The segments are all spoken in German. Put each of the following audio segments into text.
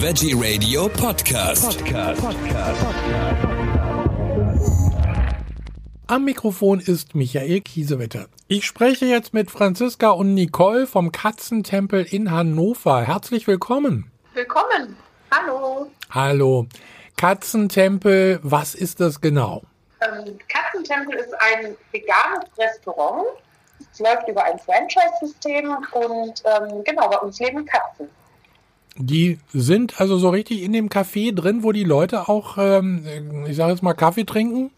Veggie Radio Podcast. Podcast. Am Mikrofon ist Michael Kiesewetter. Ich spreche jetzt mit Franziska und Nicole vom Katzentempel in Hannover. Herzlich willkommen. Willkommen. Hallo. Hallo. Katzentempel, was ist das genau? Ähm, Katzentempel ist ein veganes Restaurant. Es läuft über ein Franchise-System und ähm, genau, bei uns leben Katzen. Die sind also so richtig in dem Café drin, wo die Leute auch, ähm, ich sage jetzt mal, Kaffee trinken?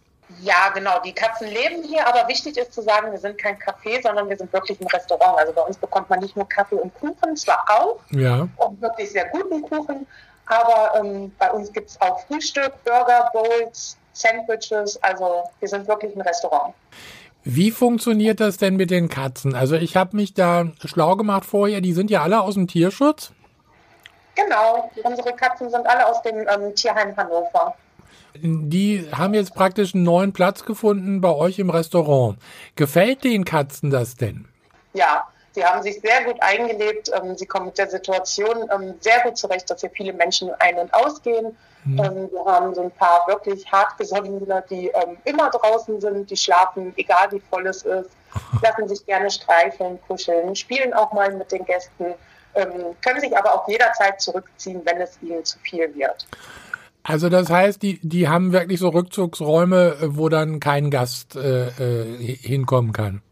Ja, genau. Die Katzen leben hier, aber wichtig ist zu sagen, wir sind kein Café, sondern wir sind wirklich ein Restaurant. Also bei uns bekommt man nicht nur Kaffee und Kuchen, zwar auch, Ja. und wirklich sehr guten Kuchen, aber ähm, bei uns gibt es auch Frühstück, Burger, Bowls, Sandwiches. Also wir sind wirklich ein Restaurant. Wie funktioniert das denn mit den Katzen? Also ich habe mich da schlau gemacht vorher, die sind ja alle aus dem Tierschutz. Genau, unsere Katzen sind alle aus dem ähm, Tierheim Hannover. Die haben jetzt praktisch einen neuen Platz gefunden bei euch im Restaurant. Gefällt den Katzen das denn? Ja, sie haben sich sehr gut eingelebt. Ähm, sie kommen mit der Situation ähm, sehr gut zurecht, dass hier viele Menschen ein- und ausgehen. Ähm, wir haben so ein paar wirklich hartgesottene, die immer draußen sind, die schlafen, egal wie voll es ist, lassen sich gerne streicheln, kuscheln, spielen auch mal mit den Gästen, können sich aber auch jederzeit zurückziehen, wenn es ihnen zu viel wird. Also das heißt, die, die haben wirklich so Rückzugsräume, äh, wo dann kein Gast äh, äh, hinkommen kann.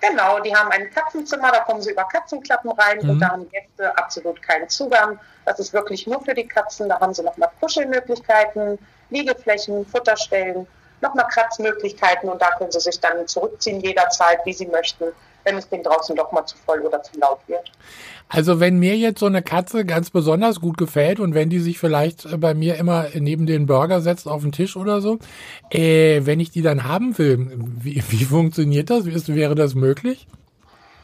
Genau, die haben ein Katzenzimmer, da kommen sie über Katzenklappen rein und da haben Gäste absolut keinen Zugang. Das ist wirklich nur für die Katzen. Da haben sie nochmal Kuschelmöglichkeiten, Liegeflächen, Futterstellen, nochmal Kratzmöglichkeiten und da können sie sich dann zurückziehen jederzeit, wie sie möchten, wenn es denen draußen doch mal zu voll oder zu laut wird. Also wenn mir jetzt so eine Katze ganz besonders gut gefällt und wenn die sich vielleicht äh, bei mir immer neben den Burger setzt auf den Tisch oder so, äh, wenn ich die dann haben will, wie, wie funktioniert das? Ist, wäre das möglich?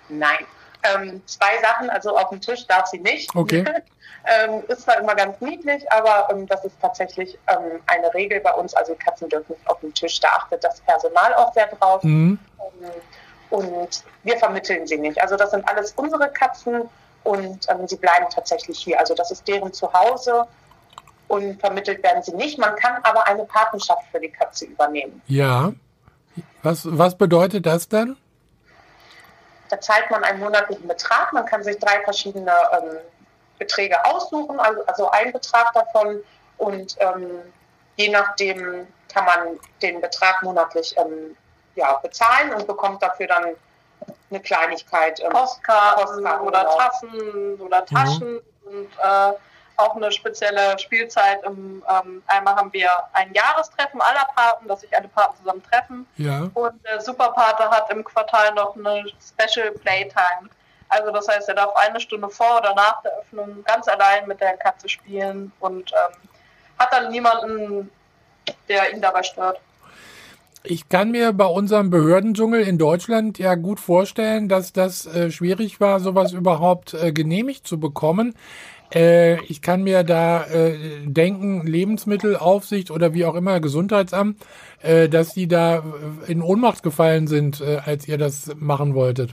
Nein. Ähm, zwei Sachen, also auf dem Tisch darf sie nicht. Okay. ähm, ist zwar immer ganz niedlich, aber ähm, das ist tatsächlich ähm, eine Regel bei uns. Also Katzen dürfen nicht auf dem Tisch. Da achtet das Personal auch sehr drauf. Mhm. Und wir vermitteln sie nicht. Also das sind alles unsere Katzen und ähm, sie bleiben tatsächlich hier. Also das ist deren Zuhause und vermittelt werden sie nicht. Man kann aber eine Patenschaft für die Katze übernehmen. Ja. Was, was bedeutet das dann? Da zahlt man einen monatlichen Betrag. Man kann sich drei verschiedene ähm, Beträge aussuchen, also, also ein Betrag davon. Und ähm, je nachdem kann man den Betrag monatlich ähm, ja, bezahlen und bekommt dafür dann eine Kleinigkeit. ähm, Postkarten, Postkarten, oder genau. Tassen oder Taschen und äh, auch eine spezielle Spielzeit. Im, ähm, einmal haben wir ein Jahrestreffen aller Paten, dass sich alle Paten zusammen treffen. Ja. Und der Superpate hat im Quartal noch eine Special Playtime. Also das heißt, er darf eine Stunde vor oder nach der Öffnung ganz allein mit der Katze spielen und ähm, hat dann niemanden, der ihn dabei stört. Ich kann mir bei unserem Behördendschungel in Deutschland ja gut vorstellen, dass das äh, schwierig war, sowas überhaupt äh, genehmigt zu bekommen. Äh, ich kann mir da äh, denken, Lebensmittelaufsicht oder wie auch immer, Gesundheitsamt, äh, dass die da äh, in Ohnmacht gefallen sind, als ihr das machen wolltet.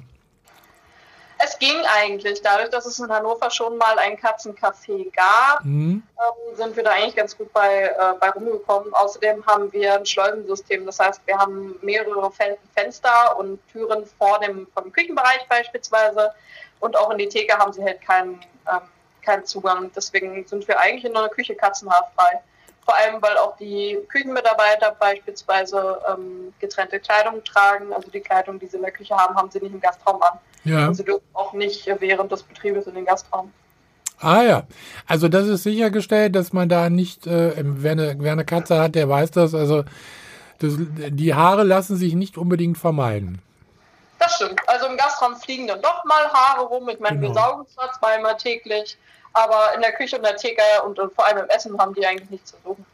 Es ging eigentlich, dadurch, dass es in Hannover schon mal ein Katzencafé gab, Mhm. ähm, sind wir da eigentlich ganz gut bei, äh, bei rumgekommen. Außerdem haben wir ein Schleusensystem, das heißt, wir haben mehrere Fen Fenster und Türen vor dem, vom Küchenbereich beispielsweise und auch in die Theke haben sie halt keinen, ähm, keinen Zugang. Deswegen sind wir eigentlich in einer Küche katzenhaarfrei. Vor allem, weil auch die Küchenmitarbeiter beispielsweise ähm, getrennte Kleidung tragen. Also die Kleidung, die sie in der Küche haben, haben sie nicht im Gastraum an. Ja. Und sie dürfen auch nicht während des Betriebes in den Gastraum. Ah ja. Also das ist sichergestellt, dass man da nicht, äh, wer, eine, wer eine Katze hat, der weiß das. Also das, die Haare lassen sich nicht unbedingt vermeiden. Das stimmt. Also im Gastraum fliegen dann doch mal Haare rum. Ich meine, wir Genau. saugen zwar zweimal täglich, aber in der Küche und der Theke und äh, vor allem im Essen haben die eigentlich nichts zu suchen.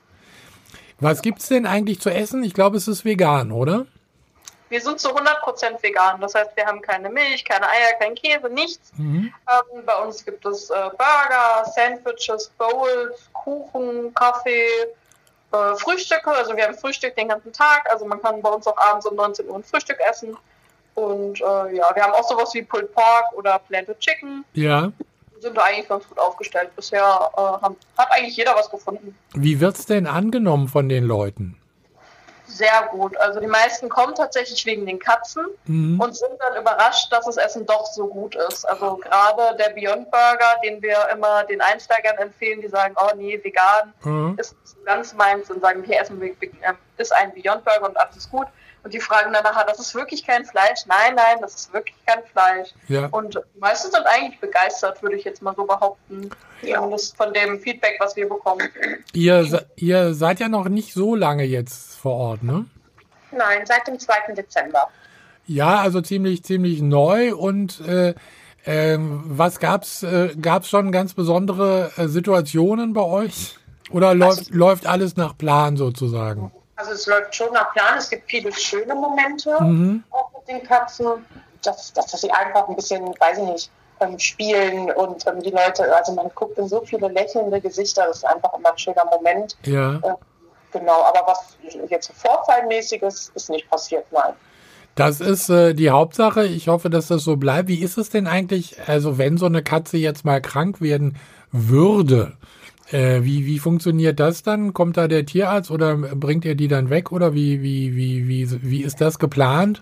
Was gibt's denn eigentlich zu essen? Ich glaube, es ist vegan, oder? Wir sind zu 100% vegan. Das heißt, wir haben keine Milch, keine Eier, kein Käse, nichts. Mhm. Ähm, bei uns gibt es äh, Burger, Sandwiches, Bowls, Kuchen, Kaffee, äh, Frühstücke. Also wir haben Frühstück den ganzen Tag. Also man kann bei uns auch abends um 19 Uhr ein Frühstück essen. Und äh, ja, wir haben auch sowas wie Pulled Pork oder Planted Chicken. Ja. Sind da eigentlich ganz gut aufgestellt. Bisher äh, haben, hat eigentlich jeder was gefunden. Wie wird's denn angenommen von den Leuten? Sehr gut. Also die meisten kommen tatsächlich wegen den Katzen Mhm. und sind dann überrascht, dass das Essen doch so gut ist. Also gerade der Beyond Burger, den wir immer den Einsteigern empfehlen, die sagen, oh nee, vegan Mhm. ist ganz meins und sagen, hier essen wir, äh, ist ein Beyond Burger und alles ist gut. Und die fragen dann nachher, das ist wirklich kein Fleisch? Nein, nein, das ist wirklich kein Fleisch. Ja. Und die meisten sind eigentlich begeistert, würde ich jetzt mal so behaupten. Zumindest von dem Feedback, was wir bekommen. Ihr, ihr seid ja noch nicht so lange jetzt vor Ort, ne? Nein, seit dem 2. Dezember. Ja, also ziemlich, ziemlich neu und äh, ähm, was gab's, äh, gab's schon ganz besondere äh, Situationen bei euch? Oder läuft, läuft alles nach Plan sozusagen? Also es läuft schon nach Plan. Es gibt viele schöne Momente Mhm. auch mit den Katzen, dass, dass sie einfach ein bisschen, weiß ich nicht, ähm, spielen und ähm, die Leute, also man guckt in so viele lächelnde Gesichter, das ist einfach immer ein schöner Moment. Ja. Genau, aber was jetzt Vorfallmäßiges ist nicht passiert, nein. Das ist äh, die Hauptsache. Ich hoffe, dass das so bleibt. Wie ist es denn eigentlich, also wenn so eine Katze jetzt mal krank werden würde? Äh, wie, wie funktioniert das dann? Kommt da der Tierarzt oder bringt ihr die dann weg oder wie, wie, wie, wie, wie ist das geplant?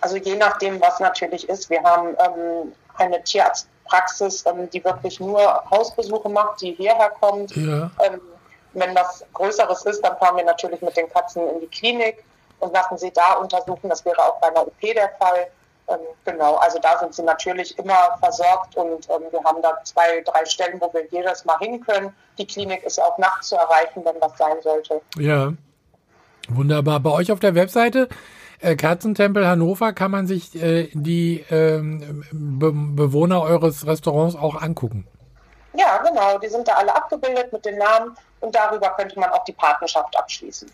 Also je nachdem, was natürlich ist. Wir haben ähm, eine Tierarztpraxis, ähm, die wirklich nur Hausbesuche macht, die hierher kommt. Ja. Ähm, wenn was Größeres ist, dann fahren wir natürlich mit den Katzen in die Klinik und lassen sie da untersuchen. Das wäre auch bei einer OP der Fall. Ähm, genau, also da sind sie natürlich immer versorgt und ähm, wir haben da zwei, drei Stellen, wo wir jedes Mal hin können. Die Klinik ist auch nachts zu erreichen, wenn was sein sollte. Ja. Wunderbar. Bei euch auf der Webseite äh, Katzentempel Hannover kann man sich äh, die ähm, Be Bewohner eures Restaurants auch angucken. Ja, genau, die sind da alle abgebildet mit den Namen und darüber könnte man auch die Partnerschaft abschließen.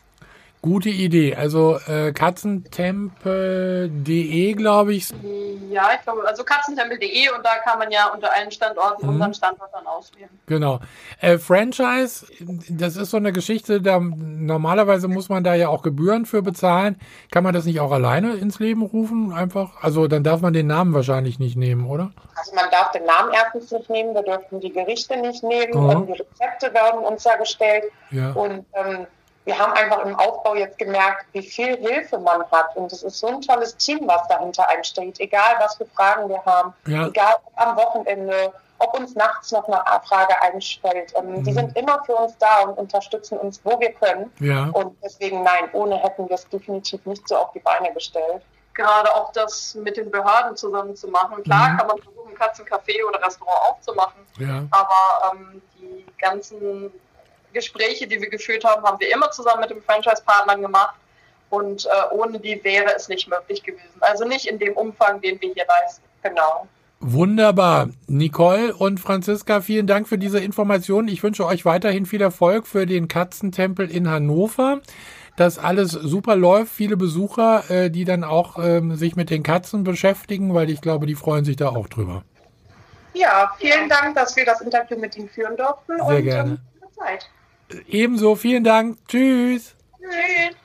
Gute Idee. Also äh, katzentempel.de, glaube ich. Ja, ich glaube, also katzentempel.de und da kann man ja unter allen Standorten Mhm. unseren Standort dann auswählen. Genau. Äh, Franchise, das ist so eine Geschichte, da normalerweise muss man da ja auch Gebühren für bezahlen. Kann man das nicht auch alleine ins Leben rufen? Einfach? Also dann darf man den Namen wahrscheinlich nicht nehmen, oder? Also man darf den Namen erstens nicht nehmen, wir dürfen die Gerichte nicht nehmen, Mhm. die Rezepte werden uns ja gestellt Ja. und ähm, wir haben einfach im Aufbau jetzt gemerkt, wie viel Hilfe man hat und es ist so ein tolles Team, was dahinter einsteht, egal was für Fragen wir haben, Ja. egal ob am Wochenende, ob uns nachts noch eine Frage einstellt. Ähm, Die Mhm. sind immer für uns da und unterstützen uns, wo wir können. Ja. Und deswegen nein, ohne hätten wir es definitiv nicht so auf die Beine gestellt. Gerade auch das mit den Behörden zusammen zu machen. Klar Mhm. kann man versuchen, Katzencafé oder Restaurant aufzumachen, Ja. aber ähm, die ganzen Gespräche, die wir geführt haben, haben wir immer zusammen mit dem Franchise-Partnern gemacht. Und äh, ohne die wäre es nicht möglich gewesen. Also nicht in dem Umfang, den wir hier leisten. Genau. Wunderbar. Nicole und Franziska, vielen Dank für diese Informationen. Ich wünsche euch weiterhin viel Erfolg für den Katzentempel in Hannover. Dass alles super läuft, viele Besucher, äh, die dann auch ähm, sich mit den Katzen beschäftigen, weil ich glaube, die freuen sich da auch drüber. Ja, vielen Dank, dass wir das Interview mit Ihnen führen durften. Sehr und, gerne. Ähm, Zeit. Ebenso, vielen Dank. Tschüss. Tschüss.